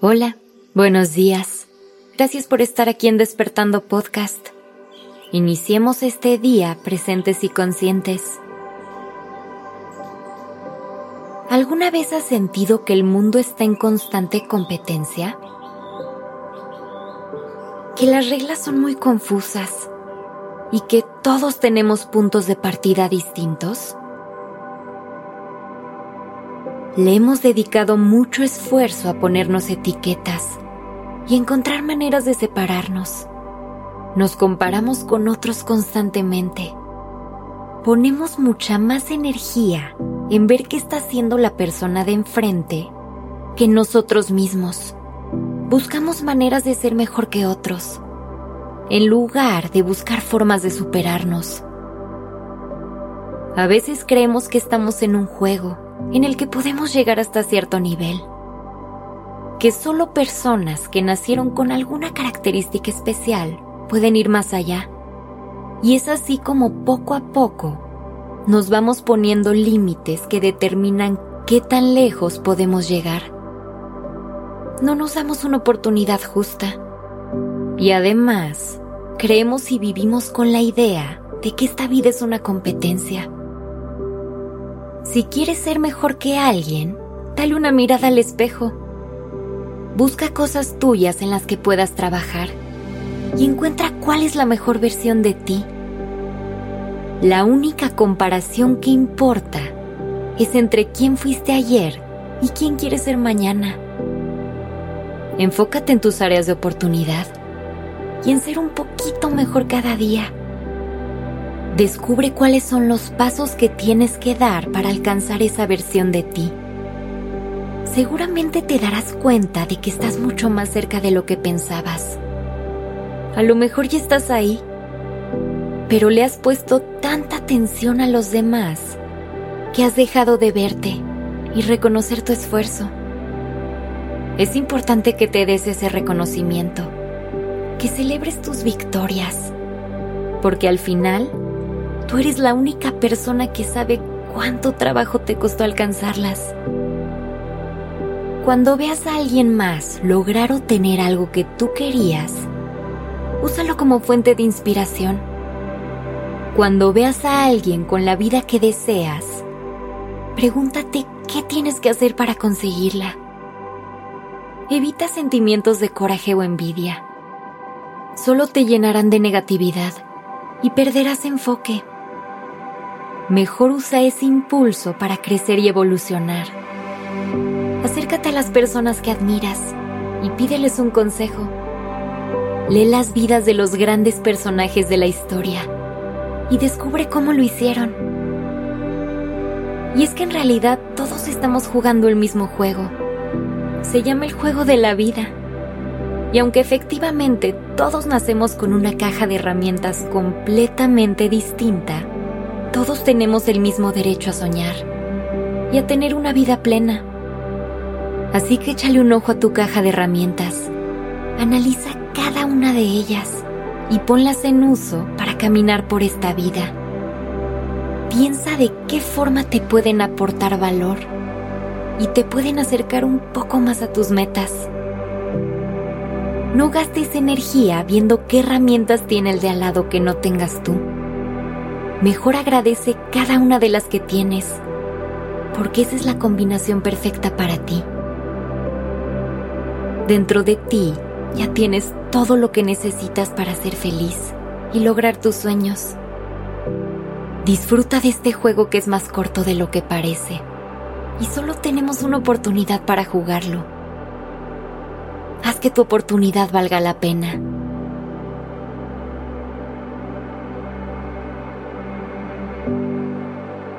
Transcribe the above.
Hola, buenos días. Gracias por estar aquí en Despertando Podcast. Iniciemos este día presentes y conscientes. ¿Alguna vez has sentido que el mundo está en constante competencia? Que las reglas son muy confusas y que todos tenemos puntos de partida distintos? Le hemos dedicado mucho esfuerzo a ponernos etiquetas y encontrar maneras de separarnos. Nos comparamos con otros constantemente. Ponemos mucha más energía en ver qué está haciendo la persona de enfrente que nosotros mismos. Buscamos maneras de ser mejor que otros, en lugar de buscar formas de superarnos. A veces creemos que estamos en un juego en el que podemos llegar hasta cierto nivel. Que solo personas que nacieron con alguna característica especial pueden ir más allá. Y es así como poco a poco nos vamos poniendo límites que determinan qué tan lejos podemos llegar. No nos damos una oportunidad justa. Y además, creemos y vivimos con la idea de que esta vida es una competencia si quieres ser mejor que alguien, dale una mirada al espejo. Busca cosas tuyas en las que puedas trabajar y encuentra cuál es la mejor versión de ti. La única comparación que importa es entre quién fuiste ayer y quién quieres ser mañana. Enfócate en tus áreas de oportunidad y en ser un poquito mejor cada día. Descubre cuáles son los pasos que tienes que dar para alcanzar esa versión de ti. Seguramente te darás cuenta de que estás mucho más cerca de lo que pensabas. A lo mejor ya estás ahí, pero le has puesto tanta atención a los demás que has dejado de verte y reconocer tu esfuerzo. Es importante que te des ese reconocimiento, que celebres tus victorias, porque al final Tú eres la única persona que sabe cuánto trabajo te costó alcanzarlas. Cuando veas a alguien más lograr o tener algo que tú querías, úsalo como fuente de inspiración. Cuando veas a alguien con la vida que deseas, pregúntate qué tienes que hacer para conseguirla. Evita sentimientos de coraje o envidia. Solo te llenarán de negatividad y perderás enfoque mejor usa ese impulso para crecer y evolucionar. Acércate a las personas que admiras y pídeles un consejo. Lee las vidas de los grandes personajes de la historia y descubre cómo lo hicieron. Y es que en realidad todos estamos jugando el mismo juego. Se llama el juego de la vida. Y aunque efectivamente todos nacemos con una caja de herramientas completamente distinta, todos tenemos el mismo derecho a soñar y a tener una vida plena. Así que échale un ojo a tu caja de herramientas. Analiza cada una de ellas y ponlas en uso para caminar por esta vida. Piensa de qué forma te pueden aportar valor y te pueden acercar un poco más a tus metas. No gastes energía viendo qué herramientas tiene el de al lado que no tengas tú mejor agradece cada una de las que tienes, porque esa es la combinación perfecta para ti. Dentro de ti ya tienes todo lo que necesitas para ser feliz y lograr tus sueños. Disfruta de este juego que es más corto de lo que parece y solo tenemos una oportunidad para jugarlo. Haz que tu oportunidad valga la pena.